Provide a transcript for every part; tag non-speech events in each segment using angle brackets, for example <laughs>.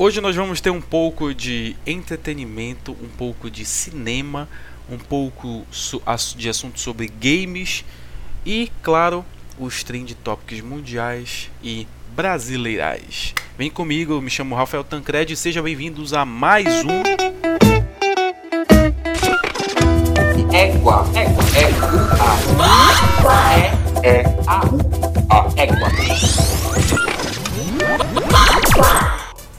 Hoje nós vamos ter um pouco de entretenimento, um pouco de cinema, um pouco de assunto sobre games e, claro, os trend topics mundiais e brasileirais. Vem comigo, me chamo Rafael Tancred e sejam bem-vindos a mais um. Égua, égua, égua, é, é, a, a, égua.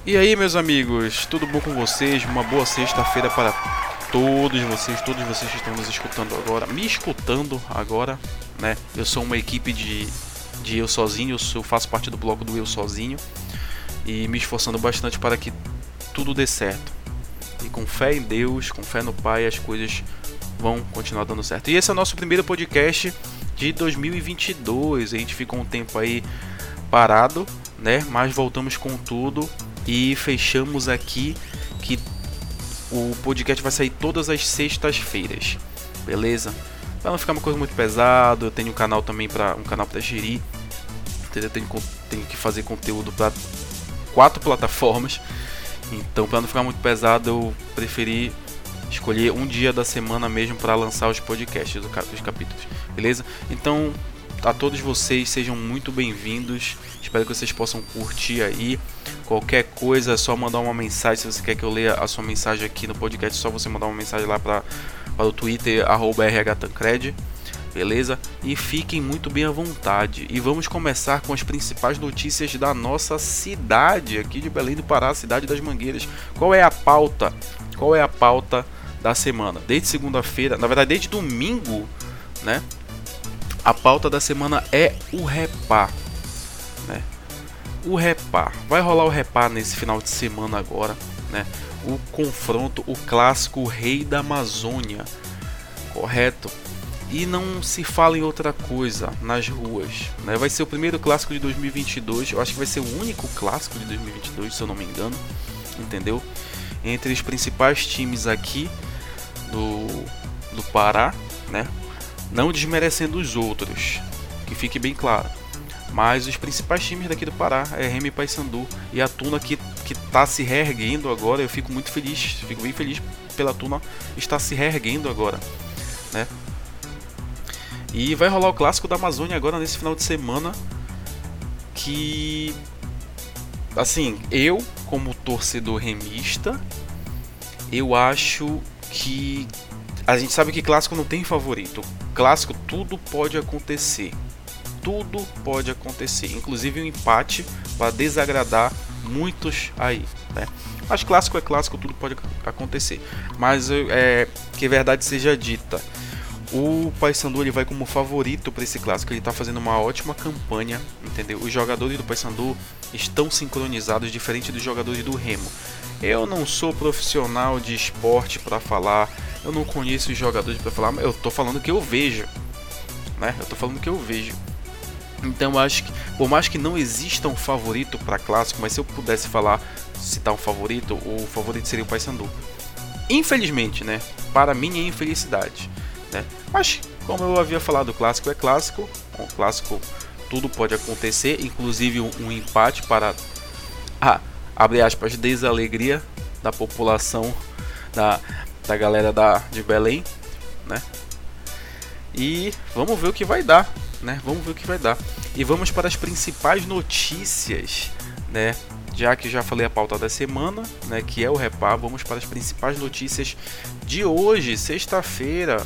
E aí, meus amigos, tudo bom com vocês? Uma boa sexta-feira para todos vocês, todos vocês que estão nos escutando agora, me escutando agora, né? Eu sou uma equipe de, de eu sozinho, eu faço parte do bloco do eu sozinho e me esforçando bastante para que tudo dê certo. E com fé em Deus, com fé no Pai, as coisas vão continuar dando certo. E esse é o nosso primeiro podcast de 2022. A gente ficou um tempo aí parado, né? Mas voltamos com tudo e fechamos aqui que o podcast vai sair todas as sextas-feiras, beleza? Para não ficar uma coisa muito pesada, eu tenho um canal também para um canal para gerir, entendeu? Tenho, tenho que fazer conteúdo para quatro plataformas, então para não ficar muito pesado eu preferi escolher um dia da semana mesmo para lançar os podcasts, os capítulos, beleza? Então a todos vocês sejam muito bem-vindos. Espero que vocês possam curtir aí. Qualquer coisa é só mandar uma mensagem. Se você quer que eu leia a sua mensagem aqui no podcast, é só você mandar uma mensagem lá para, o Twitter, rhtancred. Beleza? E fiquem muito bem à vontade. E vamos começar com as principais notícias da nossa cidade, aqui de Belém do Pará, cidade das Mangueiras. Qual é a pauta? Qual é a pauta da semana? Desde segunda-feira, na verdade, desde domingo, né? A pauta da semana é o repá, né? O repá, vai rolar o repá nesse final de semana agora, né? O confronto, o clássico Rei da Amazônia, correto? E não se fala em outra coisa nas ruas, né? Vai ser o primeiro clássico de 2022, eu acho que vai ser o único clássico de 2022, se eu não me engano, entendeu? Entre os principais times aqui do, do Pará, né? Não desmerecendo os outros, que fique bem claro. Mas os principais times daqui do Pará é Remy Paysandu e a Tuna que que está se reerguendo agora. Eu fico muito feliz, fico bem feliz pela Tuna estar se reerguendo agora, né? E vai rolar o clássico da Amazônia agora nesse final de semana que assim, eu como torcedor remista, eu acho que a gente sabe que clássico não tem favorito. Clássico tudo pode acontecer. Tudo pode acontecer, inclusive um empate para desagradar muitos aí, né? Mas clássico é clássico, tudo pode acontecer. Mas é que verdade seja dita, o Paysandu ele vai como favorito para esse clássico. Ele está fazendo uma ótima campanha, entendeu? Os jogadores do Paysandu estão sincronizados, diferente dos jogadores do Remo. Eu não sou profissional de esporte para falar, eu não conheço os jogadores para falar, mas eu tô falando que eu vejo, né? Eu tô falando que eu vejo. Então acho que, por mais que não exista um favorito para clássico, mas se eu pudesse falar, citar um favorito, o favorito seria o Paysandu. Infelizmente, né? Para minha infelicidade, né? Mas como eu havia falado, o clássico é clássico, o clássico tudo pode acontecer, inclusive um, empate para ah, abre aspas, desalegria da população da, da galera da, de Belém, né? E vamos ver o que vai dar, né? Vamos ver o que vai dar. E vamos para as principais notícias, né? Já que já falei a pauta da semana, né, que é o Repá, vamos para as principais notícias de hoje, sexta-feira,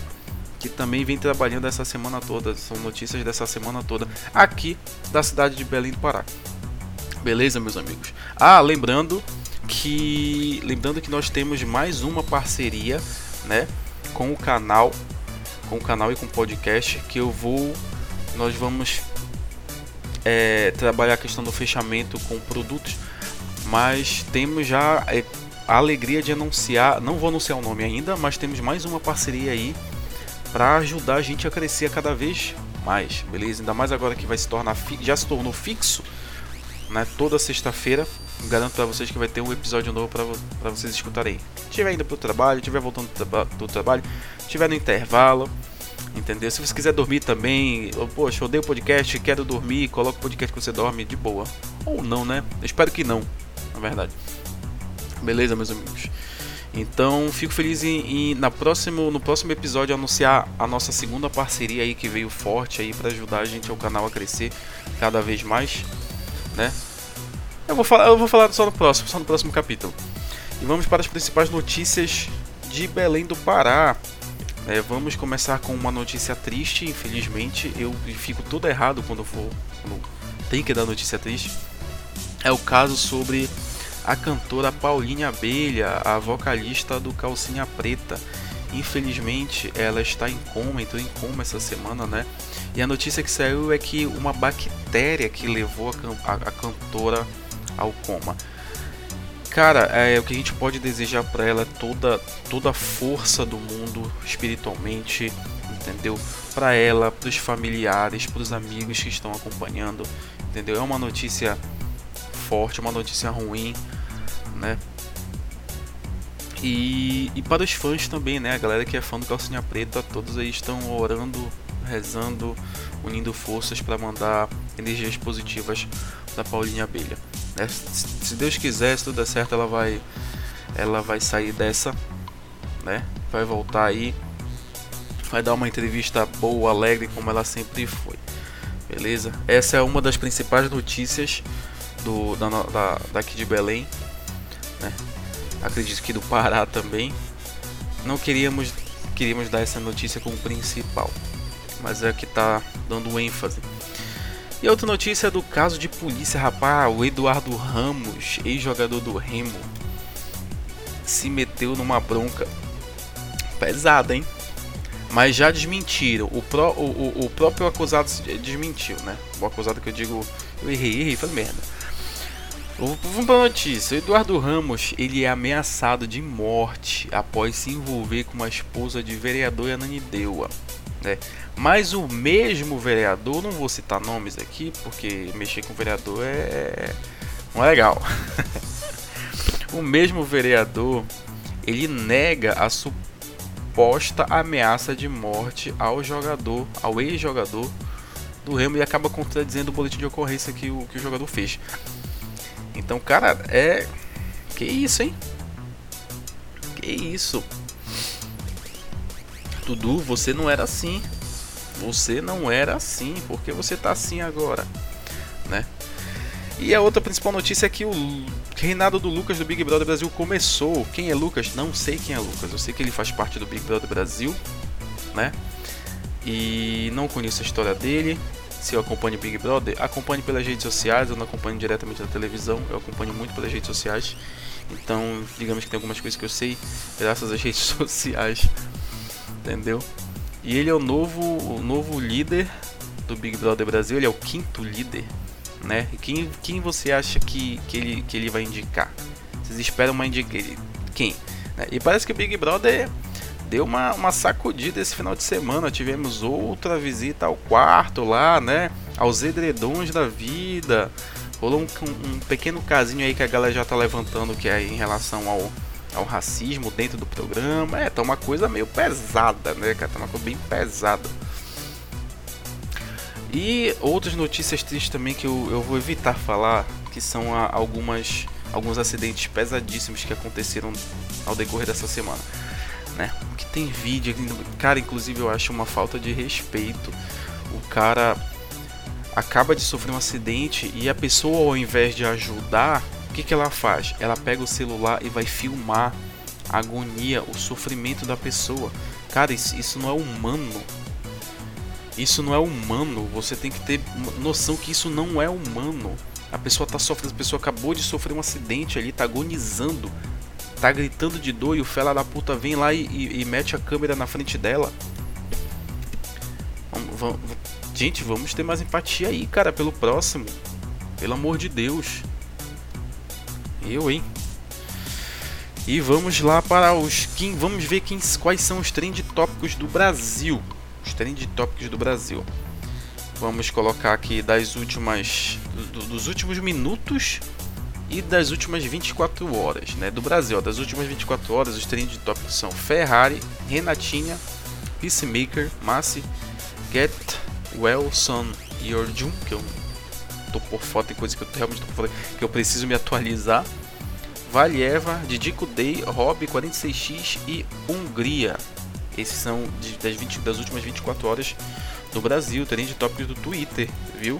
que também vem trabalhando essa semana toda, são notícias dessa semana toda aqui da cidade de Belém do Pará. Beleza, meus amigos? Ah, lembrando que lembrando que nós temos mais uma parceria, né, com o canal, com o canal e com o podcast que eu vou nós vamos é, trabalhar a questão do fechamento com produtos, mas temos já é, a alegria de anunciar, não vou anunciar o nome ainda, mas temos mais uma parceria aí para ajudar a gente a crescer cada vez mais, beleza? Ainda mais agora que vai se tornar já se tornou fixo né? Toda sexta-feira. Garanto para vocês que vai ter um episódio novo para vocês escutarem. Estiver indo pro trabalho, estiver voltando do, traba do trabalho, estiver no intervalo, entendeu? Se você quiser dormir também, ou, poxa, odeio podcast, quero dormir, coloca o podcast que você dorme de boa. Ou não, né? Espero que não, na verdade. Beleza, meus amigos? Então, fico feliz em, em, na próximo, no próximo episódio anunciar a nossa segunda parceria aí que veio forte aí para ajudar a gente o canal a crescer cada vez mais, né? Eu vou falar, eu vou falar só no próximo, só no próximo capítulo. E vamos para as principais notícias de Belém do Pará. É, vamos começar com uma notícia triste, infelizmente. Eu fico todo errado quando for. Quando tem que dar notícia triste. É o caso sobre a cantora Paulinha Abelha, a vocalista do Calcinha Preta. Infelizmente, ela está em coma, entrou em coma essa semana, né? E a notícia que saiu é que uma bactéria que levou a, can a, a cantora ao coma. Cara, é, o que a gente pode desejar para ela é toda, toda a força do mundo espiritualmente, entendeu? Para ela, para os familiares, para os amigos que estão acompanhando, entendeu? É uma notícia forte, uma notícia ruim, né? E, e para os fãs também, né? A galera que é fã do Calcinha Preta, todos aí estão orando, rezando, unindo forças para mandar energias positivas da Paulinha Abelha. Né? Se Deus quiser, se tudo der certo, ela vai, ela vai sair dessa, né? Vai voltar aí, vai dar uma entrevista boa, alegre, como ela sempre foi. Beleza? Essa é uma das principais notícias do da, da daqui de Belém, né? Acredito que do Pará também. Não queríamos queríamos dar essa notícia como principal, mas é que tá dando ênfase. E outra notícia do caso de polícia, rapaz, o Eduardo Ramos, ex-jogador do Remo, se meteu numa bronca pesada, hein? Mas já desmentiram. O, pró, o, o, o próprio acusado desmentiu, né? O acusado que eu digo, eu errei, errei, falei merda. Vamos pra notícia. O Eduardo Ramos ele é ameaçado de morte após se envolver com uma esposa de vereador Ananindeua. Né? Mas o mesmo vereador, não vou citar nomes aqui, porque mexer com vereador é não é legal. <laughs> o mesmo vereador, ele nega a suposta ameaça de morte ao jogador, ao ex-jogador do Remo e acaba contradizendo o boletim de ocorrência que o, que o jogador fez. Então, cara, é. Que isso, hein? Que isso? Dudu, você não era assim. Você não era assim. Por que você tá assim agora? Né? E a outra principal notícia é que o reinado do Lucas do Big Brother Brasil começou. Quem é Lucas? Não sei quem é Lucas. Eu sei que ele faz parte do Big Brother Brasil, né? E não conheço a história dele. Se eu acompanho Big Brother, acompanhe pelas redes sociais. Eu não acompanho diretamente na televisão. Eu acompanho muito pelas redes sociais. Então, digamos que tem algumas coisas que eu sei graças às redes <laughs> sociais entendeu? E ele é o novo, o novo líder do Big Brother Brasil, ele é o quinto líder, né? Quem, quem você acha que, que, ele, que ele vai indicar? Vocês esperam uma indicação? Quem? Né? E parece que o Big Brother deu uma, uma sacudida esse final de semana. Tivemos outra visita ao quarto lá, né? Aos edredons da vida. Rolou um, um pequeno casinho aí que a galera já tá levantando que é em relação ao ao racismo dentro do programa. É, tá uma coisa meio pesada, né, cara? Tá uma coisa bem pesada. E outras notícias tristes também que eu, eu vou evitar falar, que são a, algumas alguns acidentes pesadíssimos que aconteceram ao decorrer dessa semana, né? Que tem vídeo, cara, inclusive eu acho uma falta de respeito. O cara acaba de sofrer um acidente e a pessoa ao invés de ajudar, o que, que ela faz? Ela pega o celular e vai filmar a agonia, o sofrimento da pessoa. Cara, isso, isso não é humano. Isso não é humano. Você tem que ter noção que isso não é humano. A pessoa tá sofrendo, a pessoa acabou de sofrer um acidente ali, tá agonizando, tá gritando de dor e o fela da puta vem lá e, e, e mete a câmera na frente dela. Vamos, vamos, gente, vamos ter mais empatia aí, cara, pelo próximo. Pelo amor de Deus. Eu, hein? E vamos lá para os quem, vamos ver quem, quais são os trend tópicos do Brasil. Os trend tópicos do Brasil. Vamos colocar aqui das últimas do, dos últimos minutos e das últimas 24 horas, né, do Brasil. Das últimas 24 horas, os trend tópicos são Ferrari, Renatinha, Peacemaker, Massi, Get Well Son Jun, que eu tô por foto e coisa que eu realmente tô por foto, que eu preciso me atualizar. Valieva, Didico Day, Rob 46X e Hungria. Esses são das, 20, das últimas 24 horas do Brasil, trend tópicos do Twitter, viu?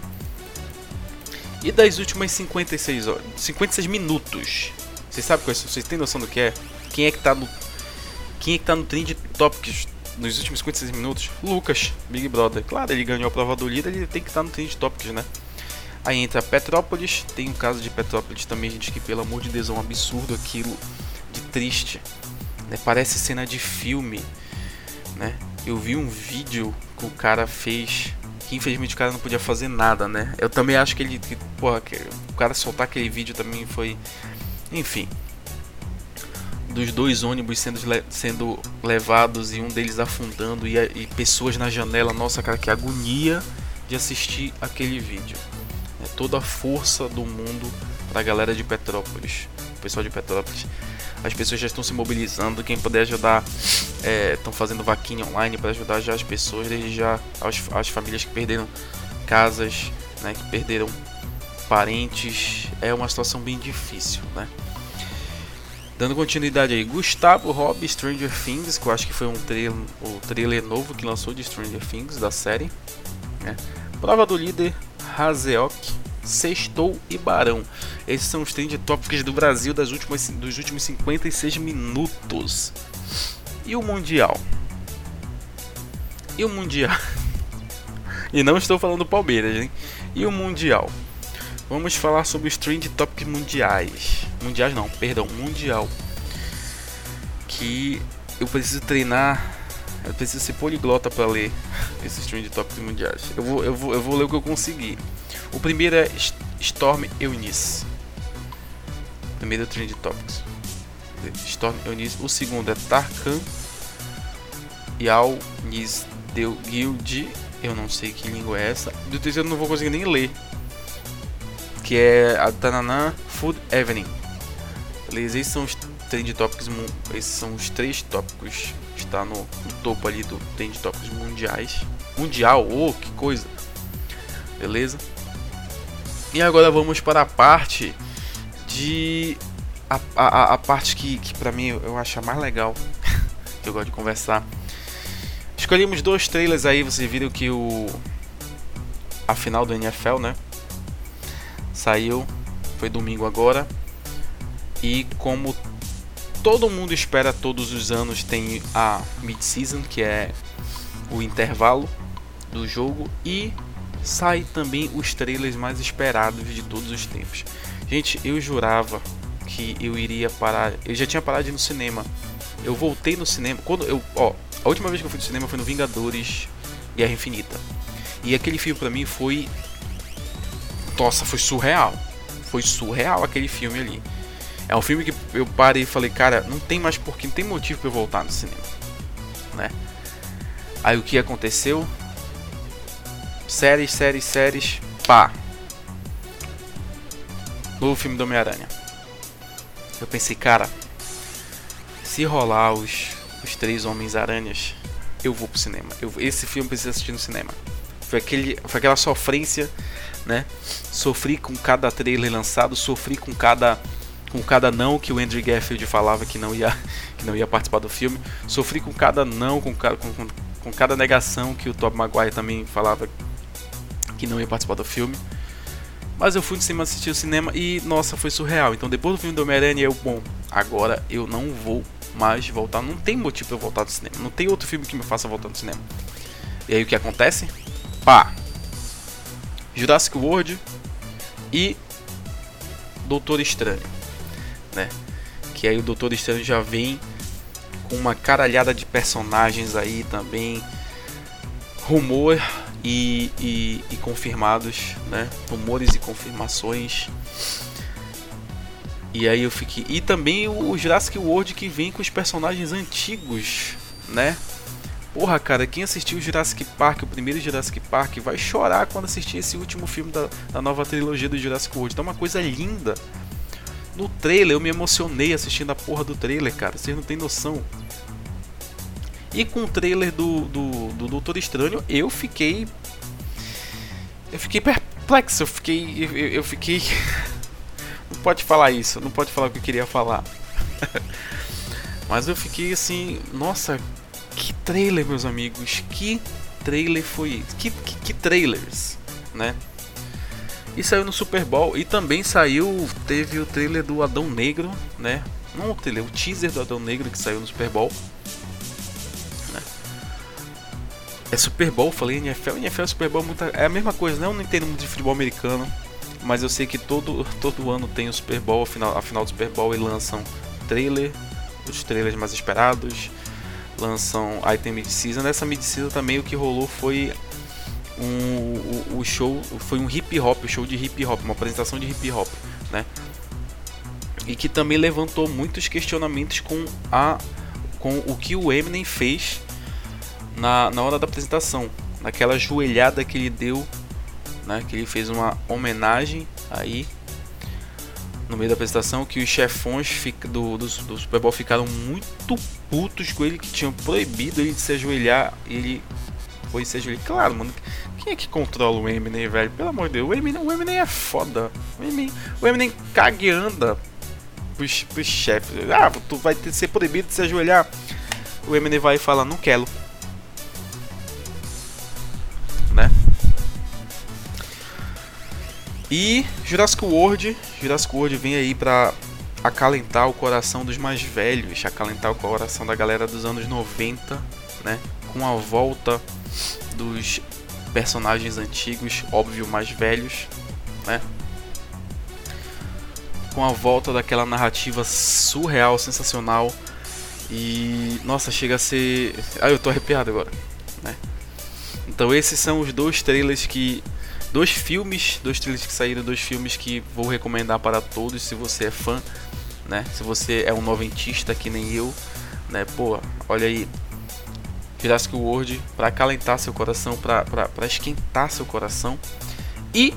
E das últimas 56 horas, 56 minutos. Vocês sabem quais Vocês têm noção do que é? Quem é que tá no quem é que tá no trend tópicos nos últimos 56 minutos? Lucas, Big Brother. Claro, ele ganhou a prova do líder, ele tem que estar tá no trend tópicos, né? Aí entra Petrópolis, tem um caso de Petrópolis também, gente, que pelo amor de Deus é um absurdo aquilo de triste. Né? Parece cena de filme, né? Eu vi um vídeo que o cara fez, que infelizmente o cara não podia fazer nada, né? Eu também acho que ele, que, porra, que o cara soltar aquele vídeo também foi, enfim, dos dois ônibus sendo, sendo levados e um deles afundando e, e pessoas na janela, nossa cara, que agonia de assistir aquele vídeo toda a força do mundo para a galera de Petrópolis, o pessoal de Petrópolis. As pessoas já estão se mobilizando, quem puder ajudar, estão é, fazendo vaquinha online para ajudar já as pessoas, desde já as, as famílias que perderam casas, né, que perderam parentes. É uma situação bem difícil, né? Dando continuidade aí, Gustavo Robb, Stranger Things, que eu acho que foi um trailer, o trailer novo que lançou de Stranger Things da série. Né? Prova do líder, Hazeok, Sextou e Barão. Esses são os trend topics do Brasil das últimas, dos últimos 56 minutos. E o Mundial? E o Mundial? <laughs> e não estou falando do Palmeiras, hein? E o Mundial? Vamos falar sobre os trend topics mundiais. Mundiais não, perdão, mundial. Que eu preciso treinar eu preciso ser poliglota para ler esses trend topics mundiais. Eu vou, eu, vou, eu vou ler o que eu consegui. O primeiro é Storm Eunice. Primeiro trend topics. Storm Eunice. O segundo é Tarkan Yal Nis Deu Guild. Eu não sei que língua é essa. Do terceiro eu não vou conseguir nem ler. Que é a Tananã Food Evening. Beleza? Esses são os trend topics. Esses são os três tópicos está no, no, topo ali do Trend Topics mundiais. Mundial, oh, que coisa! Beleza? E agora vamos para a parte de. A, a, a parte que, que para mim eu acho a mais legal, <laughs> que eu gosto de conversar. Escolhemos dois trailers aí, vocês viram que o. A final do NFL, né? Saiu, foi domingo agora. E como todo mundo espera todos os anos tem a mid-season, que é o intervalo do jogo e sai também os trailers mais esperados de todos os tempos. Gente, eu jurava que eu iria parar, eu já tinha parado de ir no cinema. Eu voltei no cinema quando eu, ó, a última vez que eu fui no cinema foi no Vingadores Guerra Infinita. E aquele filme para mim foi nossa, foi surreal. Foi surreal aquele filme ali. É um filme que eu parei e falei, cara, não tem mais porquê, não tem motivo para eu voltar no cinema, né? Aí o que aconteceu? Séries, séries, séries, pá. Novo filme do Homem-Aranha. Eu pensei, cara, se rolar os, os três Homens-Aranhas, eu vou pro cinema. Eu, esse filme precisa assistir no cinema. Foi, aquele, foi aquela sofrência, né? Sofri com cada trailer lançado, sofri com cada com cada não que o Andrew Garfield falava que não ia, que não ia participar do filme. Sofri com cada não, com, com, com, cada negação que o Tobey Maguire também falava que não ia participar do filme. Mas eu fui de cima assistir o cinema e, nossa, foi surreal. Então, depois do filme do Homem-Aranha, eu, bom, agora eu não vou mais voltar. Não tem motivo pra eu voltar do cinema. Não tem outro filme que me faça voltar do cinema. E aí, o que acontece? Pá! Jurassic World e Doutor Estranho né? Que aí o Doutor Estranho já vem com uma caralhada de personagens aí também. Rumor e, e, e confirmados, né? Rumores e confirmações. E aí eu fiquei. E também o Jurassic World que vem com os personagens antigos, né? Porra, cara, quem assistiu o Jurassic Park, o primeiro Jurassic Park, vai chorar quando assistir esse último filme da, da nova trilogia do Jurassic World. Tá uma coisa linda. No trailer eu me emocionei assistindo a porra do trailer, cara. Vocês não tem noção. E com o trailer do, do, do Doutor Estranho eu fiquei. Eu fiquei perplexo, eu fiquei. Eu, eu fiquei. <laughs> não pode falar isso, não pode falar o que eu queria falar. <laughs> Mas eu fiquei assim, nossa, que trailer, meus amigos, que trailer foi? Que, que, que trailers, né? E saiu no Super Bowl e também saiu, teve o trailer do Adão Negro, né? Não o trailer, o teaser do Adão Negro que saiu no Super Bowl. Né? É Super Bowl, falei NFL, NFL Super Bowl é, muita, é a mesma coisa, né? Eu não entendo muito de futebol americano, mas eu sei que todo, todo ano tem o Super Bowl, a final, a final do Super Bowl e lançam trailer, os trailers mais esperados, lançam item mid-season. Nessa mid-season também o que rolou foi um, o, o, show, foi um hip hop, um show de hip hop, uma apresentação de hip hop, né? E que também levantou muitos questionamentos com a com o que o Eminem fez na, na hora da apresentação, naquela joelhada que ele deu, né? Que ele fez uma homenagem aí no meio da apresentação que os chefões do, do, do Super Bowl ficaram muito putos com ele, que tinham proibido ele de se ajoelhar. Ele foi se ajoelhar. Claro, mano. Quem é que controla o Eminem, velho? Pelo amor de Deus, o Eminem, o Eminem é foda. O Eminem, o Eminem caga e anda pros, pros chefes. Ah, tu vai ter, ser proibido de se ajoelhar. O Eminem vai e fala, não quero. Né? E Jurassic World, Jurassic World vem aí pra acalentar o coração dos mais velhos, acalentar o coração da galera dos anos 90, né? Com a volta dos personagens antigos, óbvio, mais velhos, né? Com a volta daquela narrativa surreal, sensacional e nossa, chega a ser, ah, eu tô arrepiado agora, né? Então esses são os dois trailers que dois filmes, dois trailers que saíram, dois filmes que vou recomendar para todos se você é fã, né? Se você é um noventista que nem eu, né? Pô, olha aí, Jurassic World para acalentar seu coração, para esquentar seu coração. E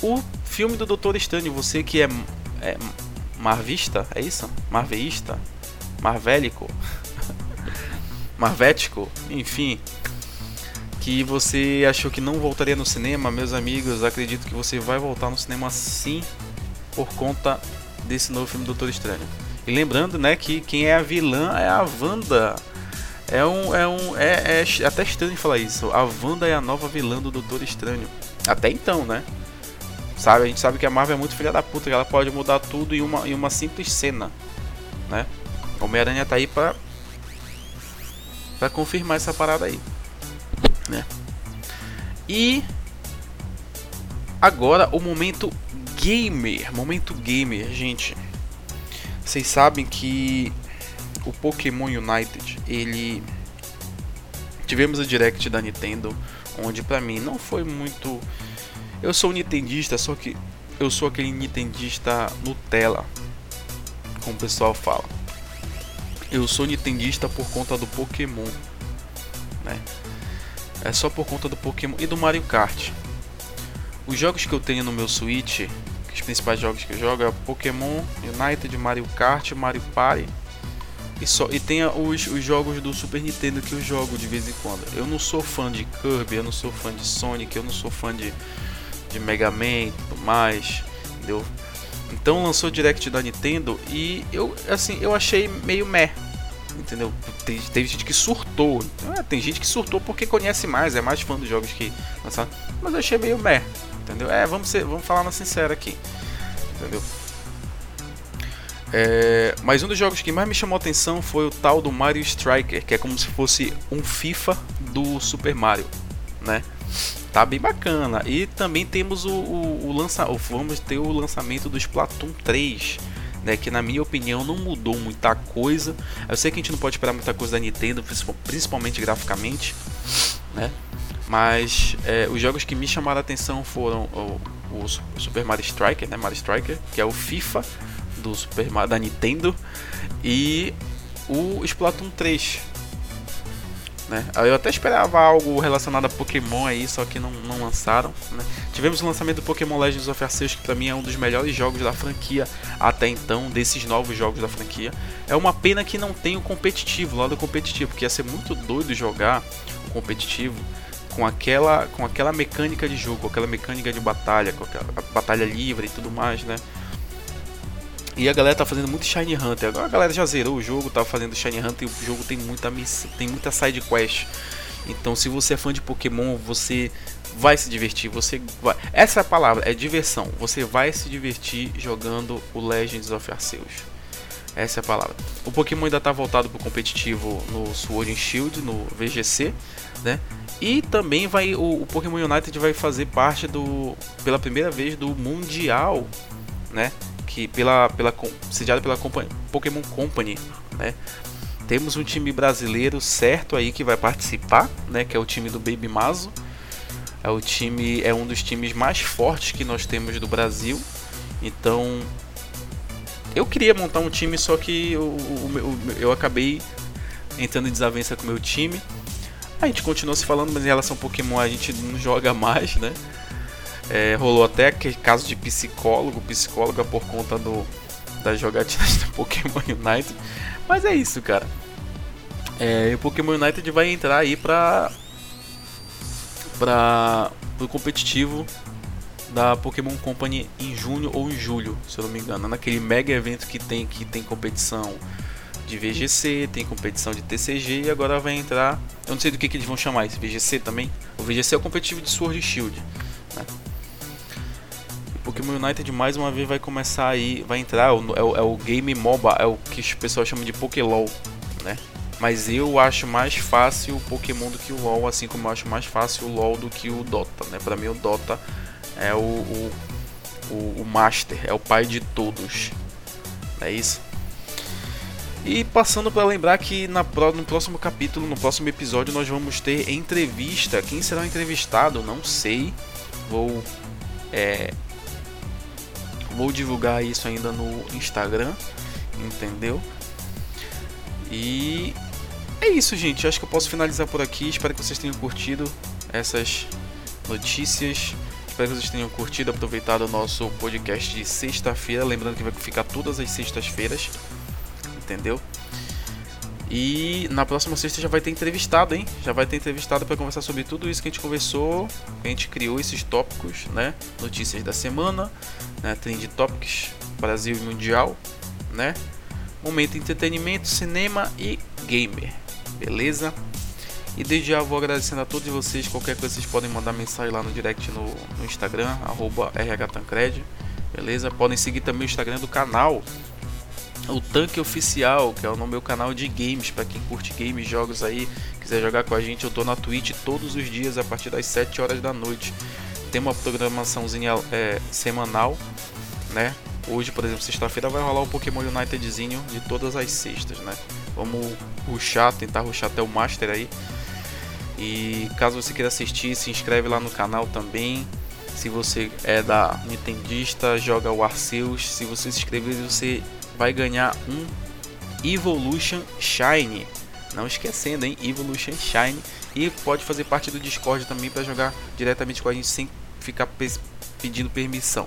o filme do Doutor Estranho, você que é, é marvista, é isso? Marveísta? Marvélico? <laughs> Marvético? Enfim, que você achou que não voltaria no cinema, meus amigos, acredito que você vai voltar no cinema sim por conta desse novo filme Doutor Estranho. E lembrando, né, que quem é a vilã é a Wanda. É um, é um, é, é até estranho falar isso. A Wanda é a nova vilã do Doutor Estranho. Até então, né? Sabe, a gente sabe que a Marvel é muito filha da puta, que ela pode mudar tudo em uma, em uma simples cena, né? Homem-Aranha tá aí pra, pra confirmar essa parada aí né? E agora o momento gamer, momento gamer, gente. Vocês sabem que o Pokémon United, ele tivemos a direct da Nintendo, onde para mim não foi muito eu sou um nintendista, só que eu sou aquele nintendista Nutella, como o pessoal fala. Eu sou nintendista por conta do Pokémon, né? é só por conta do Pokémon e do Mario Kart. Os jogos que eu tenho no meu Switch, os principais jogos que eu jogo é Pokémon United, Mario Kart, Mario Party e só. E tem os, os jogos do Super Nintendo que eu jogo de vez em quando. Eu não sou fã de Kirby, eu não sou fã de Sonic, eu não sou fã de, de Mega Man e tudo mais, entendeu? Então lançou o Direct da Nintendo e eu assim, eu achei meio meh entendeu? Tem, teve gente que surtou. É, tem gente que surtou porque conhece mais, é mais fã dos jogos que lançaram. Mas eu achei meio meh, entendeu? É, vamos, ser, vamos falar na sincera aqui, entendeu? É, mas um dos jogos que mais me chamou a atenção foi o tal do Mario Striker, que é como se fosse um FIFA do Super Mario, né? Tá bem bacana. E também temos o, o, o lança, vamos ter o lançamento do Splatoon 3, né, que na minha opinião não mudou muita coisa. Eu sei que a gente não pode esperar muita coisa da Nintendo, principalmente graficamente, né? Mas é, os jogos que me chamaram a atenção foram o, o, Super Mario Striker, né, Mario Striker, que é o FIFA do Super Mario da Nintendo e o Splatoon 3, né? Eu até esperava algo relacionado a Pokémon aí, só que não, não lançaram. Né? Tivemos o lançamento do Pokémon Legends of Arceus, que para mim é um dos melhores jogos da franquia até então, desses novos jogos da franquia. É uma pena que não tem o competitivo, lado competitivo, porque ia ser muito doido jogar o competitivo com aquela, com aquela mecânica de jogo, aquela mecânica de batalha, com aquela batalha livre e tudo mais, né? E a galera tá fazendo muito Shiny Hunter. Agora a galera já zerou o jogo, tá fazendo Shiny Hunter e o jogo tem muita missão, tem muita side quest. Então, se você é fã de Pokémon, você vai se divertir. Você vai. Essa é a palavra, é diversão. Você vai se divertir jogando o Legends of Arceus. Essa é a palavra. O Pokémon ainda está voltado para o competitivo no Sword and Shield, no VGC, né? E também vai o, o, Pokémon United vai fazer parte do pela primeira vez do mundial, né? Que pela pela sediado pela Pokémon Company, né? Temos um time brasileiro certo aí que vai participar, né? Que é o time do Baby Mazo. É o time é um dos times mais fortes que nós temos do Brasil. Então eu queria montar um time, só que eu, eu, eu acabei entrando em desavença com o meu time. A gente continuou se falando, mas em relação ao Pokémon a gente não joga <laughs> mais, né? É, rolou até caso de psicólogo, psicóloga por conta do das jogatinas <laughs> do Pokémon United. Mas é isso, cara. É, o Pokémon United vai entrar aí pra para o competitivo da Pokémon Company em junho ou em julho, se eu não me engano, naquele mega evento que tem que tem competição de VGC, tem competição de TCG e agora vai entrar, eu não sei do que, que eles vão chamar esse VGC também. O VGC é o competitivo de Sword Shield, né? Pokémon United mais uma vez vai começar aí, vai entrar, é o, é o game MOBA, é o que o pessoal chama de Pokélol, né? Mas eu acho mais fácil o Pokémon do que o LoL, assim como eu acho mais fácil o LoL do que o Dota, né? Para mim o Dota é o, o, o, o Master, é o pai de todos. É isso? E passando para lembrar que na, no próximo capítulo, no próximo episódio, nós vamos ter entrevista. Quem será o entrevistado? Não sei. Vou é, vou divulgar isso ainda no Instagram, entendeu? E é isso, gente. Acho que eu posso finalizar por aqui. Espero que vocês tenham curtido essas notícias. Espero que vocês tenham curtido, aproveitado o nosso podcast de sexta-feira. Lembrando que vai ficar todas as sextas-feiras. Entendeu? E na próxima sexta já vai ter entrevistado, hein? Já vai ter entrevistado para conversar sobre tudo isso que a gente conversou, a gente criou esses tópicos, né? Notícias da semana, né? Trend Topics, Brasil e Mundial, né? Momento entretenimento, cinema e gamer. Beleza? E desde já vou agradecendo a todos vocês. Qualquer coisa vocês podem mandar mensagem lá no direct no, no Instagram, rhtancred. Beleza? Podem seguir também o Instagram do canal. O Tanque Oficial, que é o meu canal de games, para quem curte games, jogos aí, quiser jogar com a gente, eu tô na Twitch todos os dias a partir das 7 horas da noite. Tem uma programaçãozinha é, semanal, né? Hoje, por exemplo, sexta-feira vai rolar o Pokémon Unitedzinho de todas as sextas, né? Vamos ruxar, tentar ruxar até o Master aí. E caso você queira assistir, se inscreve lá no canal também. Se você é da Nintendista, joga o Arceus. Se você se inscrever, você vai ganhar um Evolution Shine. Não esquecendo, hein? Evolution Shine. E pode fazer parte do Discord também para jogar diretamente com a gente sem ficar pedindo permissão.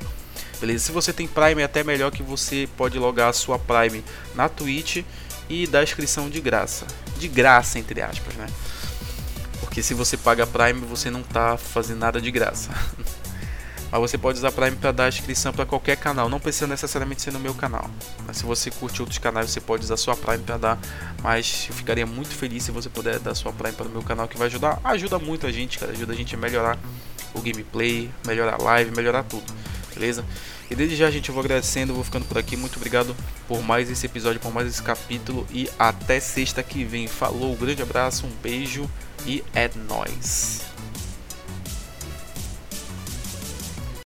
Beleza? Se você tem Prime, é até melhor que você pode logar a sua Prime na Twitch e dar inscrição de graça. De graça, entre aspas, né? Porque se você paga Prime, você não está fazendo nada de graça. <laughs> Mas você pode usar Prime para dar inscrição para qualquer canal, não precisa necessariamente ser no meu canal. Mas se você curte outros canais, você pode usar sua Prime para dar. Mas eu ficaria muito feliz se você puder dar sua Prime para o meu canal, que vai ajudar. Ajuda muito a gente, cara. Ajuda a gente a melhorar o gameplay, melhorar a live, melhorar tudo. Beleza? E desde já, gente, eu vou agradecendo, vou ficando por aqui. Muito obrigado por mais esse episódio, por mais esse capítulo. E até sexta que vem. Falou, grande abraço, um beijo e é nóis.